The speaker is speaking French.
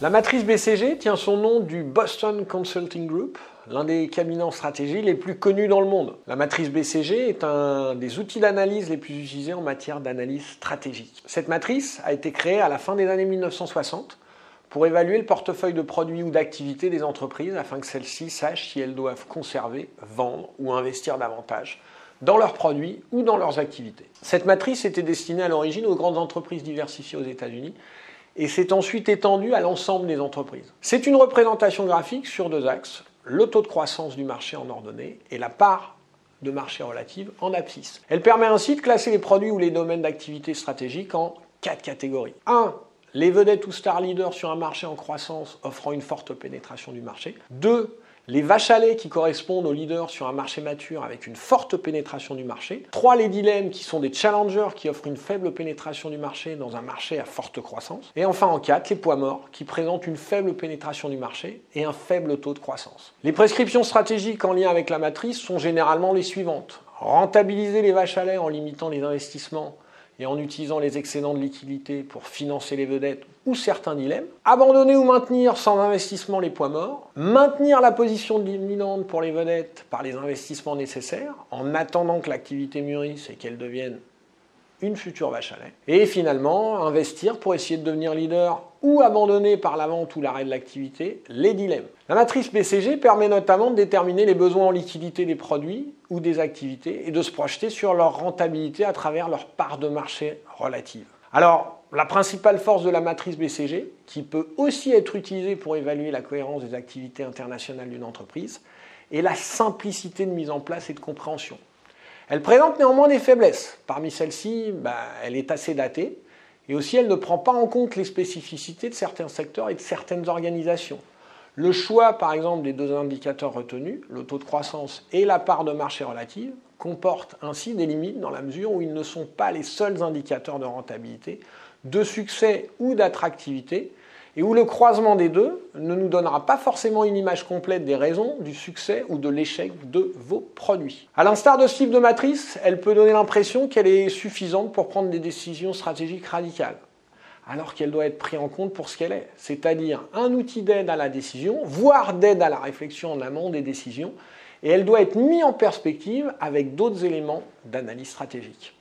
La matrice BCG tient son nom du Boston Consulting Group, l'un des cabinets en stratégie les plus connus dans le monde. La matrice BCG est un des outils d'analyse les plus utilisés en matière d'analyse stratégique. Cette matrice a été créée à la fin des années 1960 pour évaluer le portefeuille de produits ou d'activités des entreprises afin que celles-ci sachent si elles doivent conserver, vendre ou investir davantage dans leurs produits ou dans leurs activités. Cette matrice était destinée à l'origine aux grandes entreprises diversifiées aux États-Unis et s'est ensuite étendue à l'ensemble des entreprises. C'est une représentation graphique sur deux axes, le taux de croissance du marché en ordonnée et la part de marché relative en abscisse. Elle permet ainsi de classer les produits ou les domaines d'activité stratégique en quatre catégories. 1. Les vedettes ou star leaders sur un marché en croissance offrant une forte pénétration du marché. 2 les vaches à lait qui correspondent aux leaders sur un marché mature avec une forte pénétration du marché. 3. Les dilemmes qui sont des challengers qui offrent une faible pénétration du marché dans un marché à forte croissance. Et enfin en 4, les poids morts qui présentent une faible pénétration du marché et un faible taux de croissance. Les prescriptions stratégiques en lien avec la matrice sont généralement les suivantes. Rentabiliser les vaches à lait en limitant les investissements et en utilisant les excédents de liquidité pour financer les vedettes ou certains dilemmes, abandonner ou maintenir sans investissement les poids morts, maintenir la position dominante pour les vedettes par les investissements nécessaires en attendant que l'activité mûrisse et qu'elle devienne une future vache à lait. Et finalement, investir pour essayer de devenir leader ou abandonner par la vente ou l'arrêt de l'activité les dilemmes. La matrice BCG permet notamment de déterminer les besoins en liquidité des produits ou des activités et de se projeter sur leur rentabilité à travers leur part de marché relative. Alors, la principale force de la matrice BCG, qui peut aussi être utilisée pour évaluer la cohérence des activités internationales d'une entreprise, est la simplicité de mise en place et de compréhension. Elle présente néanmoins des faiblesses. Parmi celles-ci, bah, elle est assez datée et aussi elle ne prend pas en compte les spécificités de certains secteurs et de certaines organisations. Le choix, par exemple, des deux indicateurs retenus, le taux de croissance et la part de marché relative, comporte ainsi des limites dans la mesure où ils ne sont pas les seuls indicateurs de rentabilité, de succès ou d'attractivité, et où le croisement des deux ne nous donnera pas forcément une image complète des raisons du succès ou de l'échec de vos produits. À l'instar de ce type de matrice, elle peut donner l'impression qu'elle est suffisante pour prendre des décisions stratégiques radicales, alors qu'elle doit être prise en compte pour ce qu'elle est, c'est-à-dire un outil d'aide à la décision, voire d'aide à la réflexion en amont des décisions, et elle doit être mise en perspective avec d'autres éléments d'analyse stratégique.